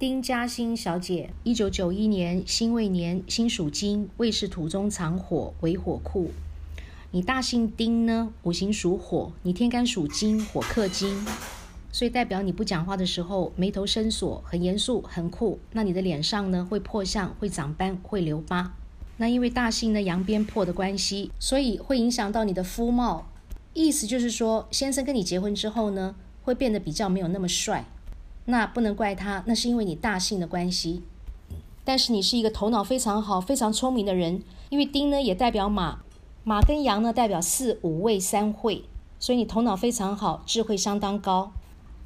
丁嘉欣小姐，一九九一年辛未年，辛属金，未是土中藏火为火库。你大姓丁呢，五行属火，你天干属金，火克金，所以代表你不讲话的时候眉头深锁，很严肃，很酷。那你的脸上呢会破相，会长斑，会留疤。那因为大姓呢阳边破的关系，所以会影响到你的肤貌。意思就是说，先生跟你结婚之后呢，会变得比较没有那么帅。那不能怪他，那是因为你大姓的关系。但是你是一个头脑非常好、非常聪明的人，因为丁呢也代表马，马跟羊呢代表四五位三会，所以你头脑非常好，智慧相当高。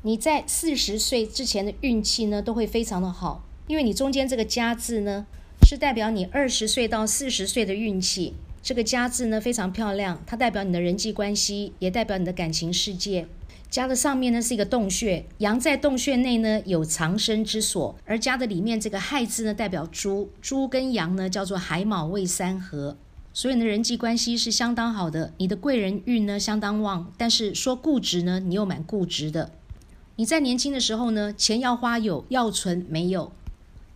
你在四十岁之前的运气呢都会非常的好，因为你中间这个家字呢是代表你二十岁到四十岁的运气。这个家字呢非常漂亮，它代表你的人际关系，也代表你的感情世界。家的上面呢是一个洞穴，羊在洞穴内呢有藏身之所，而家的里面这个亥字呢代表猪，猪跟羊呢叫做亥卯未三合，所以呢人际关系是相当好的，你的贵人运呢相当旺，但是说固执呢你又蛮固执的。你在年轻的时候呢钱要花有，要存没有，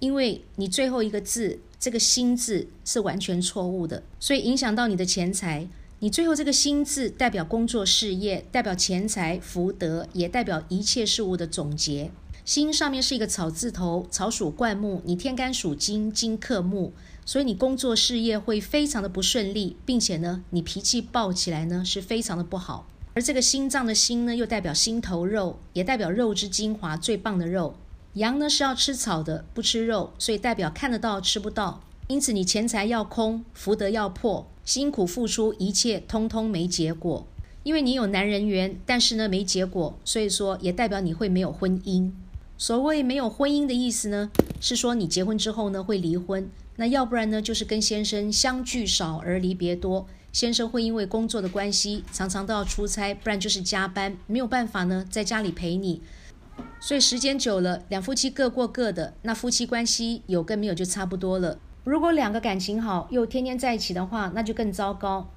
因为你最后一个字。这个心字是完全错误的，所以影响到你的钱财。你最后这个心字代表工作事业，代表钱财福德，也代表一切事物的总结。心上面是一个草字头，草属灌木，你天干属金，金克木，所以你工作事业会非常的不顺利，并且呢，你脾气暴起来呢是非常的不好。而这个心脏的心呢，又代表心头肉，也代表肉之精华，最棒的肉。羊呢是要吃草的，不吃肉，所以代表看得到吃不到。因此你钱财要空，福德要破，辛苦付出一切通通没结果。因为你有男人缘，但是呢没结果，所以说也代表你会没有婚姻。所谓没有婚姻的意思呢，是说你结婚之后呢会离婚。那要不然呢就是跟先生相聚少而离别多，先生会因为工作的关系常常都要出差，不然就是加班，没有办法呢在家里陪你。所以时间久了，两夫妻各过各的，那夫妻关系有跟没有就差不多了。如果两个感情好，又天天在一起的话，那就更糟糕。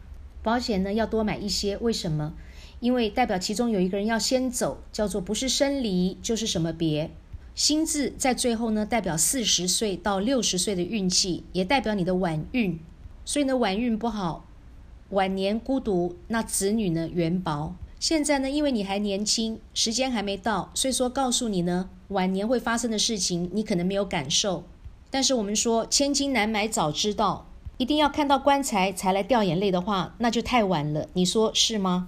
保险呢要多买一些，为什么？因为代表其中有一个人要先走，叫做不是生离就是什么别。心字在最后呢，代表四十岁到六十岁的运气，也代表你的晚运。所以呢，晚运不好，晚年孤独，那子女呢元薄。现在呢，因为你还年轻，时间还没到，所以说告诉你呢，晚年会发生的事情，你可能没有感受。但是我们说千金难买早知道，一定要看到棺材才来掉眼泪的话，那就太晚了。你说是吗？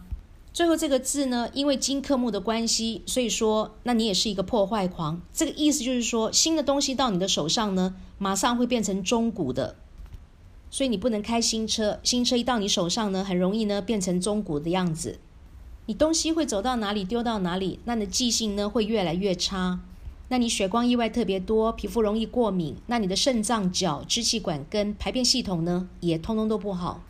最后这个字呢，因为金克木的关系，所以说那你也是一个破坏狂。这个意思就是说，新的东西到你的手上呢，马上会变成中古的，所以你不能开新车。新车一到你手上呢，很容易呢变成中古的样子。你东西会走到哪里丢到哪里，那你的记性呢会越来越差。那你血光意外特别多，皮肤容易过敏，那你的肾脏、脚、支气管跟排便系统呢也通通都不好。